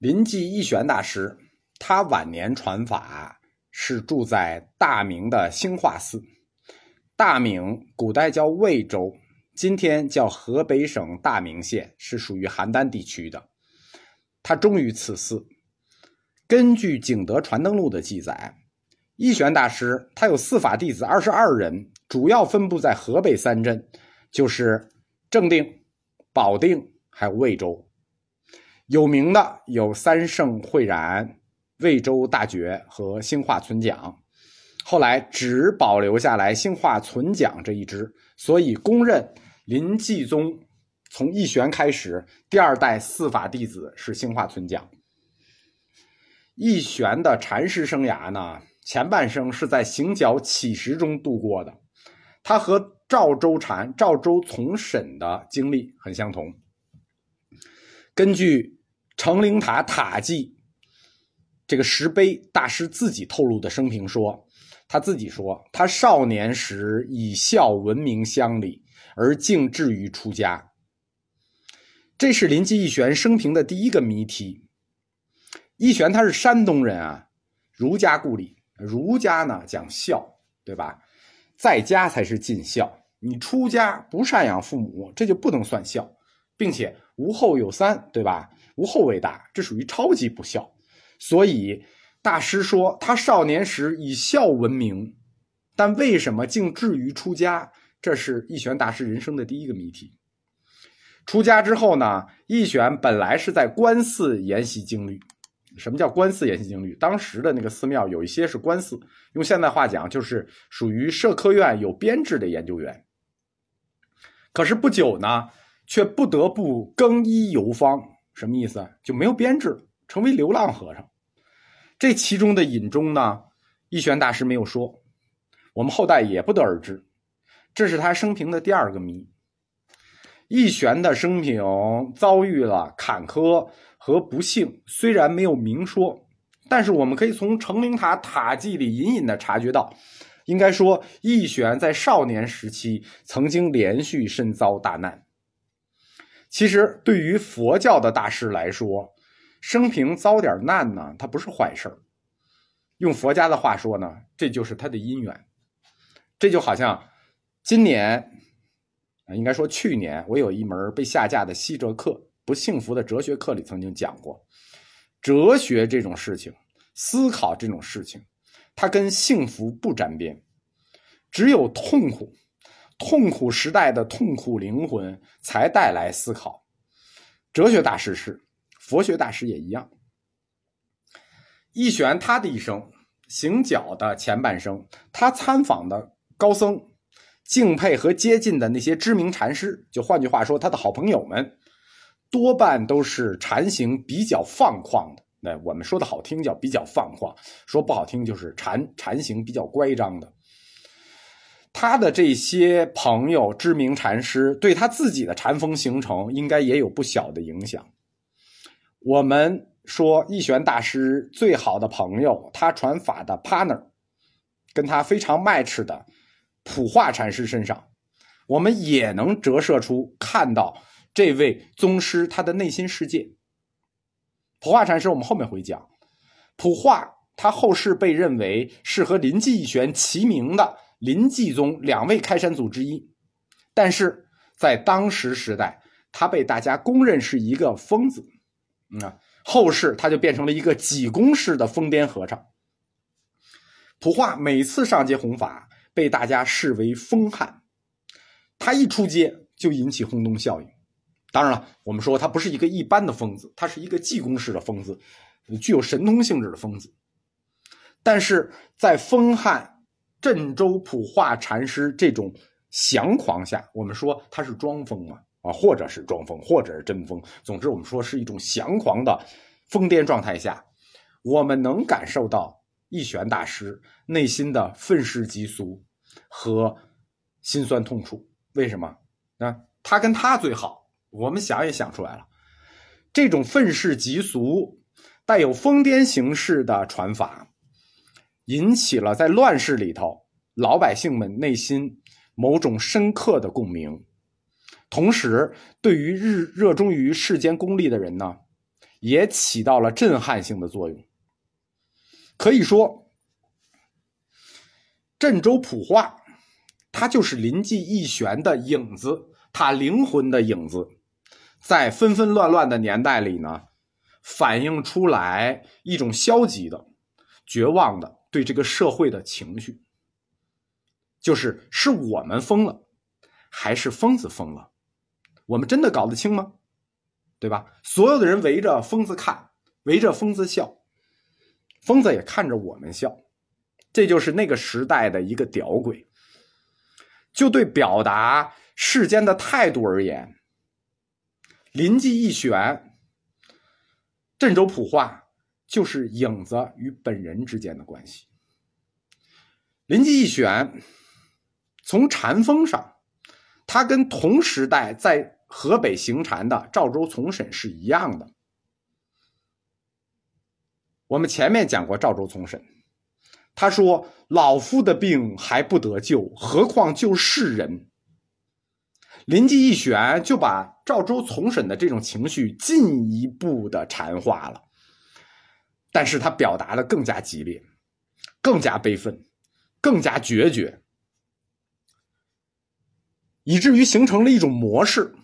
临济义玄大师，他晚年传法是住在大明的兴化寺。大明古代叫魏州，今天叫河北省大名县，是属于邯郸地区的。他忠于此寺。根据《景德传灯录》的记载，义玄大师他有四法弟子二十二人，主要分布在河北三镇，就是正定、保定还有魏州。有名的有三圣慧然、魏州大觉和兴化存讲，后来只保留下来兴化存讲这一支，所以公认林济宗从义玄开始，第二代四法弟子是兴化存讲。义玄的禅师生涯呢，前半生是在行脚乞食中度过的，他和赵州禅、赵州从审的经历很相同。根据成灵塔塔记，这个石碑大师自己透露的生平说，他自己说，他少年时以孝闻名乡里，而竟至于出家。这是林济义玄生平的第一个谜题。义玄他是山东人啊，儒家故里，儒家呢讲孝，对吧？在家才是尽孝，你出家不赡养父母，这就不能算孝，并且无后有三，对吧？无后为大，这属于超级不孝。所以大师说他少年时以孝闻名，但为什么竟至于出家？这是义玄大师人生的第一个谜题。出家之后呢，义玄本来是在官寺研习经律。什么叫官寺研习经律？当时的那个寺庙有一些是官寺，用现代话讲就是属于社科院有编制的研究员。可是不久呢，却不得不更衣游方。什么意思？就没有编制，成为流浪和尚。这其中的隐衷呢，义玄大师没有说，我们后代也不得而知。这是他生平的第二个谜。义玄的生平遭遇了坎坷和不幸，虽然没有明说，但是我们可以从成灵塔塔记里隐隐的察觉到，应该说义玄在少年时期曾经连续身遭大难。其实，对于佛教的大师来说，生平遭点难呢，它不是坏事用佛家的话说呢，这就是他的因缘。这就好像今年，应该说去年，我有一门被下架的西哲课，不幸福的哲学课里曾经讲过，哲学这种事情，思考这种事情，它跟幸福不沾边，只有痛苦。痛苦时代的痛苦灵魂才带来思考，哲学大师是，佛学大师也一样。义玄他的一生，行脚的前半生，他参访的高僧、敬佩和接近的那些知名禅师，就换句话说，他的好朋友们，多半都是禅行比较放旷的。那我们说的好听叫比较放旷，说不好听就是禅禅行比较乖张的。他的这些朋友、知名禅师对他自己的禅风形成，应该也有不小的影响。我们说义玄大师最好的朋友，他传法的 partner，跟他非常 match 的普化禅师身上，我们也能折射出看到这位宗师他的内心世界。普化禅师，我们后面会讲。普化他后世被认为是和临济义玄齐名的。林济宗两位开山祖之一，但是在当时时代，他被大家公认是一个疯子。啊，后世他就变成了一个济公式的疯癫和尚。普化每次上街弘法，被大家视为疯汉。他一出街就引起轰动效应。当然了，我们说他不是一个一般的疯子，他是一个济公式的疯子，具有神通性质的疯子。但是在疯汉。镇州普化禅师这种降狂下，我们说他是装疯嘛，啊，或者是装疯，或者是真疯。总之，我们说是一种降狂的疯癫状态下，我们能感受到一玄大师内心的愤世嫉俗和心酸痛楚。为什么？啊，他跟他最好，我们想也想出来了。这种愤世嫉俗、带有疯癫形式的传法。引起了在乱世里头老百姓们内心某种深刻的共鸣，同时，对于日热衷于世间功利的人呢，也起到了震撼性的作用。可以说，镇州普化，它就是临济义玄的影子，他灵魂的影子，在纷纷乱乱的年代里呢，反映出来一种消极的、绝望的对这个社会的情绪，就是是我们疯了，还是疯子疯了？我们真的搞得清吗？对吧？所有的人围着疯子看，围着疯子笑。疯子也看着我们笑，这就是那个时代的一个屌鬼。就对表达世间的态度而言，临济一玄、镇州普话就是影子与本人之间的关系。临济一玄从禅风上，他跟同时代在河北行禅的赵州从审是一样的。我们前面讲过赵州从审，他说：“老夫的病还不得救，何况救世人。”灵济一玄就把赵州从审的这种情绪进一步的禅化了，但是他表达的更加激烈，更加悲愤，更加决绝，以至于形成了一种模式。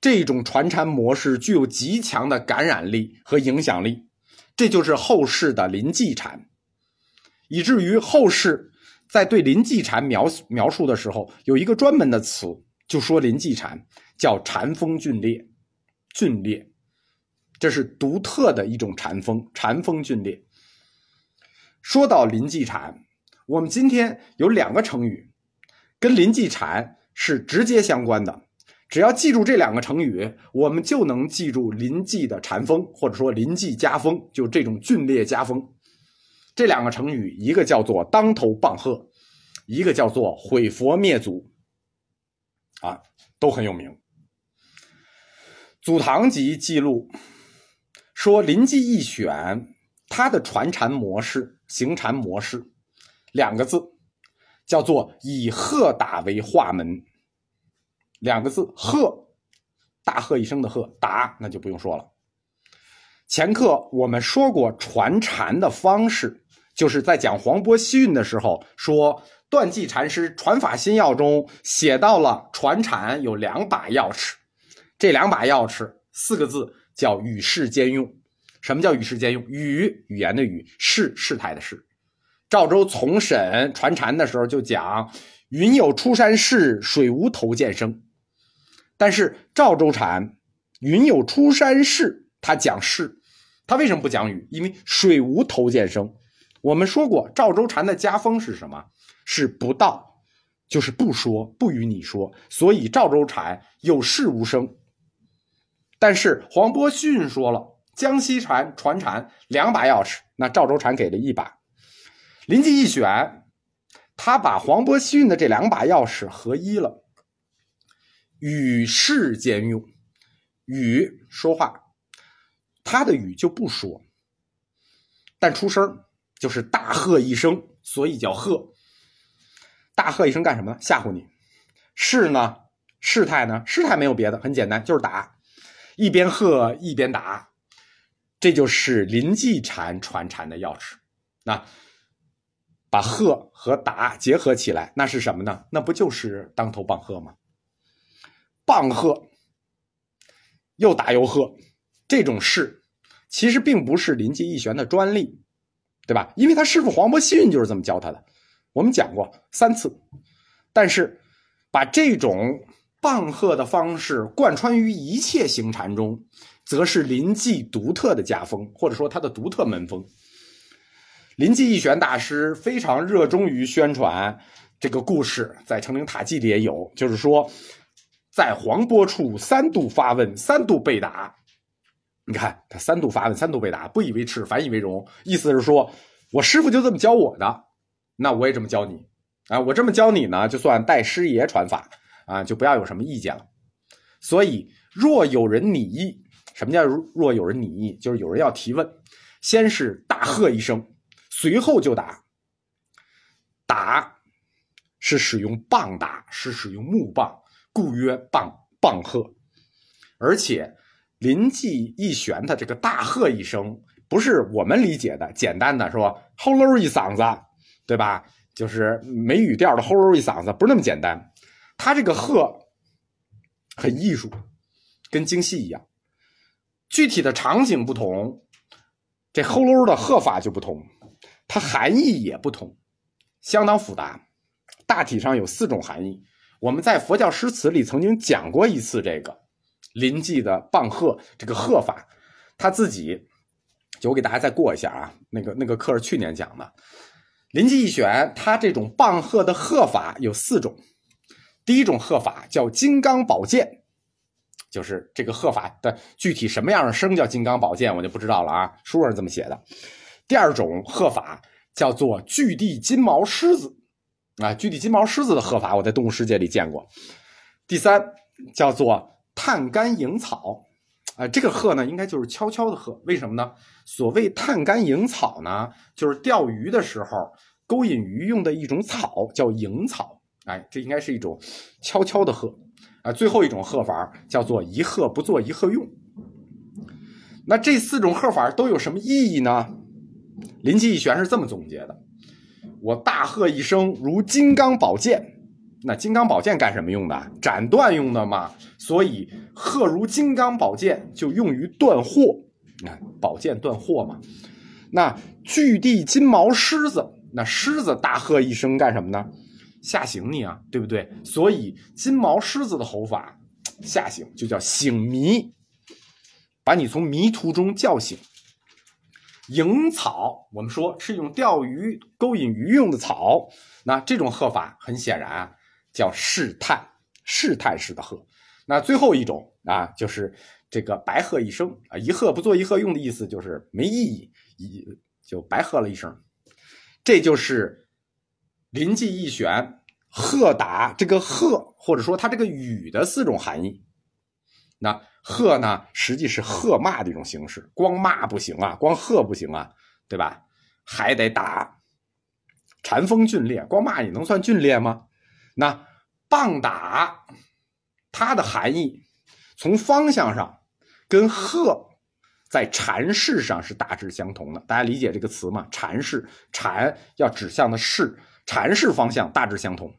这种传禅模式具有极强的感染力和影响力。这就是后世的临济禅，以至于后世在对临济禅描描述的时候，有一个专门的词，就说临济禅叫禅风峻烈，峻烈，这是独特的一种禅风，禅风峻烈。说到临济禅，我们今天有两个成语，跟临济禅是直接相关的。只要记住这两个成语，我们就能记住临济的禅风，或者说临济家风，就这种峻烈家风。这两个成语，一个叫做当头棒喝，一个叫做毁佛灭祖，啊，都很有名。《祖堂集》记录说，临济一选他的传禅模式、行禅模式，两个字叫做以喝打为化门。两个字，喝，大喝一声的喝，打那就不用说了。前课我们说过传禅的方式，就是在讲黄波西运的时候，说断际禅师《传法心要》中写到了传禅有两把钥匙，这两把钥匙四个字叫与世兼用。什么叫与世兼用？语语言的语，世世态的事。赵州从审传禅的时候就讲：云有出山势，水无头见声。但是赵州禅，云有出山势，他讲势，他为什么不讲雨？因为水无头见声。我们说过，赵州禅的家风是什么？是不道，就是不说，不与你说。所以赵州禅有事无声。但是黄伯逊说了，江西禅传禅两把钥匙，那赵州禅给了一把。临济一选，他把黄伯逊的这两把钥匙合一了。与世兼用，语说话，他的语就不说，但出声就是大喝一声，所以叫喝。大喝一声干什么呢？吓唬你。事呢？事态呢？事态没有别的，很简单，就是打。一边喝一边打，这就是临济禅传禅的钥匙。那把喝和打结合起来，那是什么呢？那不就是当头棒喝吗？棒喝，又打又喝，这种事其实并不是临济义玄的专利，对吧？因为他师傅黄伯信就是这么教他的。我们讲过三次，但是把这种棒喝的方式贯穿于一切行禅中，则是临济独特的家风，或者说他的独特门风。临济义玄大师非常热衷于宣传这个故事，在《成灵塔记》里也有，就是说。在黄波处三度发问，三度被答。你看他三度发问，三度被答，不以为耻，反以为荣。意思是说，我师傅就这么教我的，那我也这么教你啊。我这么教你呢，就算代师爷传法啊，就不要有什么意见了。所以，若有人拟议，什么叫若有人拟议？就是有人要提问，先是大喝一声，随后就打。打是使用棒打，是使用木棒。故曰棒棒喝，而且临记一旋的这个大喝一声，不是我们理解的简单的说吼喽一嗓子，对吧？就是没语调的吼喽一嗓子，不是那么简单。他这个鹤很艺术，跟京戏一样，具体的场景不同，这吼喽的鹤法就不同，它含义也不同，相当复杂。大体上有四种含义。我们在佛教诗词里曾经讲过一次这个临济的棒鹤这个鹤法，他自己就我给大家再过一下啊，那个那个课是去年讲的。临济一选，它这种棒鹤的鹤法有四种。第一种鹤法叫金刚宝剑，就是这个鹤法的具体什么样的声叫金刚宝剑，我就不知道了啊。书上这么写的。第二种鹤法叫做巨地金毛狮子，啊，巨地金毛狮子的鹤法我在动物世界里见过。第三叫做探竿引草，啊，这个鹤呢应该就是悄悄的鹤，为什么呢？所谓探竿引草呢，就是钓鱼的时候勾引鱼用的一种草，叫引草。哎，这应该是一种悄悄的喝啊。最后一种喝法叫做一喝不做一喝用。那这四种喝法都有什么意义呢？林济一玄是这么总结的：我大喝一声如金刚宝剑。那金刚宝剑干什么用的？斩断用的嘛。所以喝如金刚宝剑就用于断货。你看，宝剑断货嘛。那巨地金毛狮子，那狮子大喝一声干什么呢？吓醒你啊，对不对？所以金毛狮子的吼法吓醒就叫醒迷，把你从迷途中叫醒。引草，我们说是用钓鱼勾引鱼用的草，那这种喝法很显然啊，叫试探，试探式的喝。那最后一种啊，就是这个白喝一声啊，一喝不做一喝用的意思就是没意义，一就白喝了一声，这就是。临济一旋，喝打这个喝，或者说它这个语的四种含义。那喝呢，实际是喝骂的一种形式，光骂不行啊，光喝不行啊，对吧？还得打。禅风峻烈，光骂你能算峻烈吗？那棒打，它的含义从方向上跟喝在禅式上是大致相同的。大家理解这个词吗？禅式，禅要指向的是。阐释方向大致相同，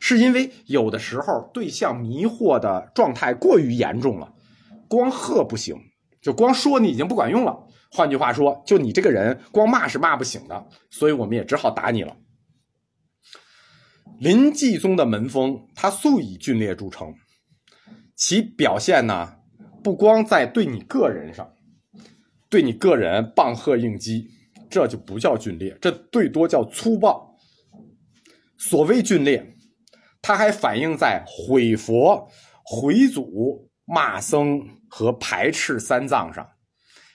是因为有的时候对象迷惑的状态过于严重了，光喝不行，就光说你已经不管用了。换句话说，就你这个人光骂是骂不醒的，所以我们也只好打你了。临济宗的门风，他素以峻烈著称，其表现呢，不光在对你个人上，对你个人棒喝应激，这就不叫峻烈，这最多叫粗暴。所谓峻烈，它还反映在毁佛、毁祖、骂僧和排斥三藏上，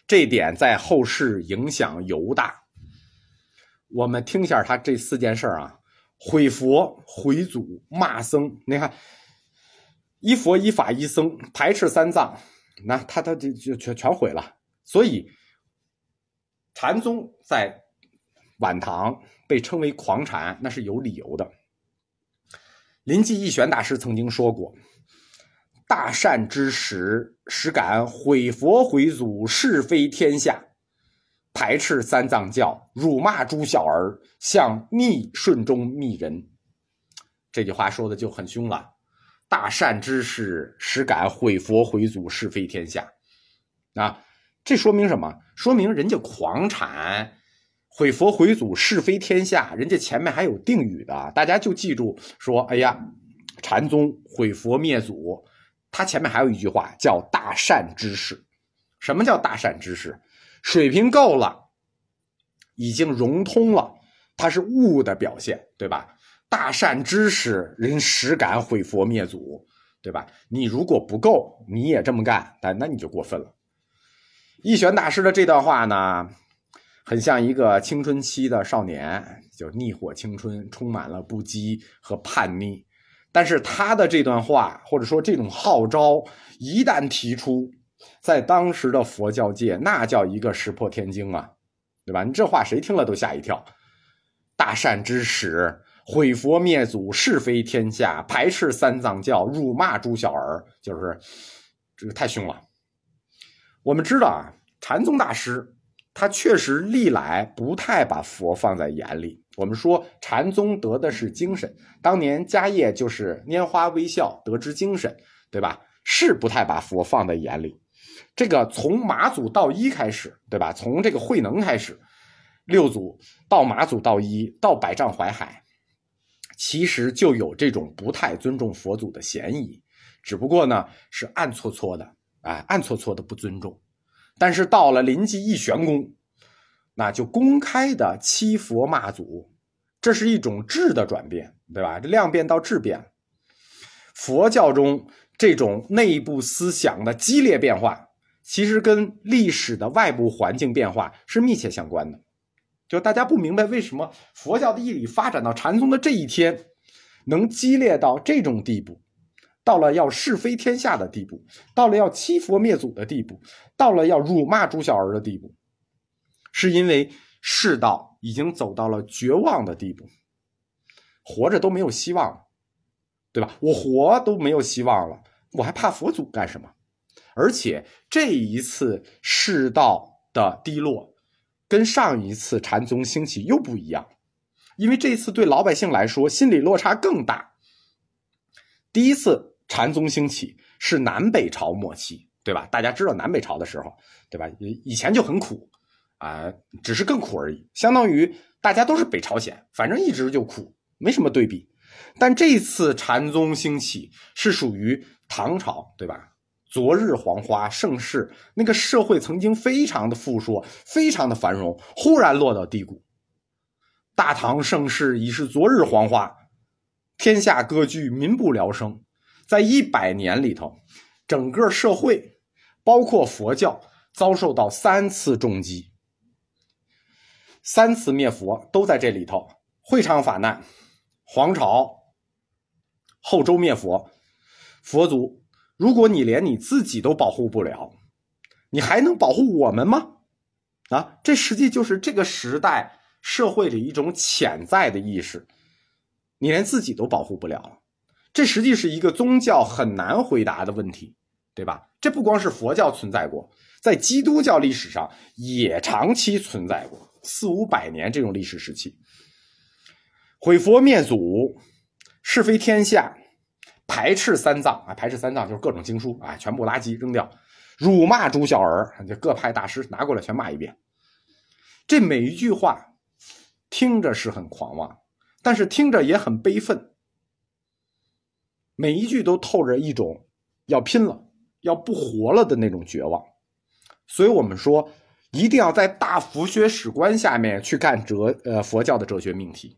这点在后世影响尤大。我们听一下他这四件事啊：毁佛、毁祖、骂僧。你看，一佛、一法、一僧，排斥三藏，那他他就就全全毁了。所以，禅宗在晚唐。被称为狂禅，那是有理由的。临济义玄大师曾经说过：“大善之时，实敢毁佛毁祖，是非天下，排斥三藏教，辱骂诸小儿，向逆顺中逆人。”这句话说的就很凶了。大善之时，实敢毁佛毁祖，是非天下。啊，这说明什么？说明人家狂禅。毁佛毁祖是非天下，人家前面还有定语的，大家就记住说：哎呀，禅宗毁佛灭祖，他前面还有一句话叫大善之士。什么叫大善之士？水平够了，已经融通了，它是悟的表现，对吧？大善之士，人实敢毁佛灭祖，对吧？你如果不够，你也这么干，但那你就过分了。一玄大师的这段话呢？很像一个青春期的少年，就逆火青春，充满了不羁和叛逆。但是他的这段话，或者说这种号召，一旦提出，在当时的佛教界，那叫一个石破天惊啊，对吧？你这话谁听了都吓一跳。大善之始，毁佛灭祖，是非天下，排斥三藏教，辱骂诸小儿，就是这个太凶了。我们知道啊，禅宗大师他确实历来不太把佛放在眼里。我们说禅宗得的是精神，当年迦叶就是拈花微笑得之精神，对吧？是不太把佛放在眼里。这个从马祖道一开始，对吧？从这个慧能开始，六祖到马祖道一到百丈怀海，其实就有这种不太尊重佛祖的嫌疑。只不过呢，是暗搓搓的，哎，暗搓搓的不尊重。但是到了临济一玄宫，那就公开的欺佛骂祖，这是一种质的转变，对吧？这量变到质变，佛教中这种内部思想的激烈变化，其实跟历史的外部环境变化是密切相关的。就大家不明白为什么佛教的义理发展到禅宗的这一天，能激烈到这种地步。到了要是非天下的地步，到了要欺佛灭祖的地步，到了要辱骂诸小儿的地步，是因为世道已经走到了绝望的地步，活着都没有希望了，对吧？我活都没有希望了，我还怕佛祖干什么？而且这一次世道的低落，跟上一次禅宗兴起又不一样，因为这次对老百姓来说心理落差更大。第一次。禅宗兴起是南北朝末期，对吧？大家知道南北朝的时候，对吧？以以前就很苦，啊，只是更苦而已。相当于大家都是北朝鲜，反正一直就苦，没什么对比。但这次禅宗兴起是属于唐朝，对吧？昨日黄花盛世，那个社会曾经非常的富庶，非常的繁荣，忽然落到低谷。大唐盛世已是昨日黄花，天下割据，民不聊生。在一百年里头，整个社会，包括佛教，遭受到三次重击，三次灭佛都在这里头。会昌法难，黄巢，后周灭佛，佛祖，如果你连你自己都保护不了，你还能保护我们吗？啊，这实际就是这个时代社会里一种潜在的意识，你连自己都保护不了了。这实际是一个宗教很难回答的问题，对吧？这不光是佛教存在过，在基督教历史上也长期存在过四五百年这种历史时期。毁佛灭祖，是非天下，排斥三藏啊，排斥三藏就是各种经书啊，全部垃圾扔掉，辱骂诸小儿，就各派大师拿过来全骂一遍。这每一句话听着是很狂妄，但是听着也很悲愤。每一句都透着一种要拼了、要不活了的那种绝望，所以我们说一定要在大佛学史观下面去看哲呃佛教的哲学命题。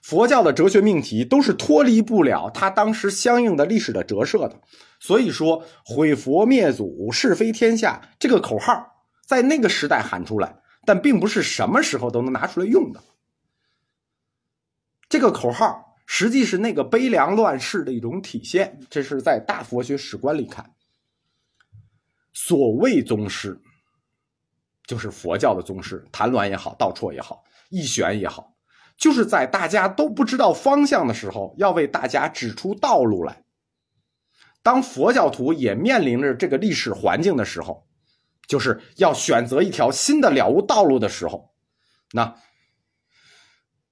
佛教的哲学命题都是脱离不了它当时相应的历史的折射的。所以说“毁佛灭祖，是非天下”这个口号在那个时代喊出来，但并不是什么时候都能拿出来用的。这个口号。实际是那个悲凉乱世的一种体现，这是在大佛学史观里看。所谓宗师，就是佛教的宗师，谭鸾也好，道绰也好，义玄也好，就是在大家都不知道方向的时候，要为大家指出道路来。当佛教徒也面临着这个历史环境的时候，就是要选择一条新的了悟道路的时候，那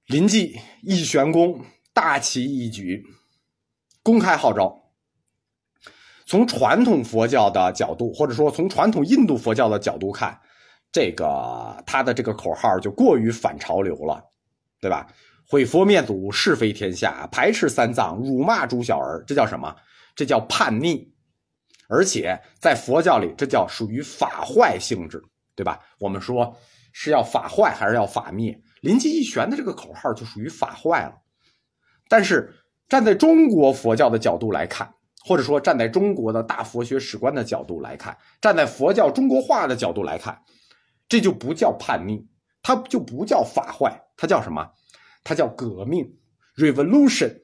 临济义玄宫。大旗一举，公开号召。从传统佛教的角度，或者说从传统印度佛教的角度看，这个他的这个口号就过于反潮流了，对吧？毁佛灭祖，是非天下，排斥三藏，辱骂诸小儿，这叫什么？这叫叛逆。而且在佛教里，这叫属于法坏性质，对吧？我们说是要法坏还是要法灭？临济一玄的这个口号就属于法坏了。但是站在中国佛教的角度来看，或者说站在中国的大佛学史观的角度来看，站在佛教中国化的角度来看，这就不叫叛逆，它就不叫法坏，它叫什么？它叫革命 （revolution）。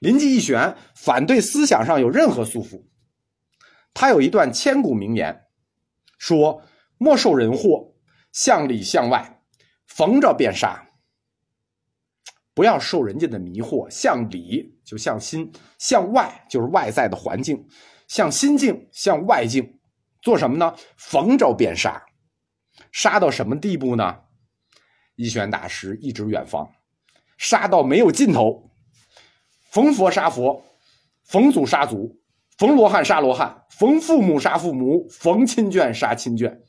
临济一玄反对思想上有任何束缚，他有一段千古名言，说：“莫受人惑，向里向外，逢着便杀。”不要受人家的迷惑，向里就向心，向外就是外在的环境，向心境，向外境，做什么呢？逢着便杀，杀到什么地步呢？一玄大师一指远方，杀到没有尽头，逢佛杀佛，逢祖杀祖，逢罗汉杀罗汉，逢父母杀父母，逢亲眷杀亲眷。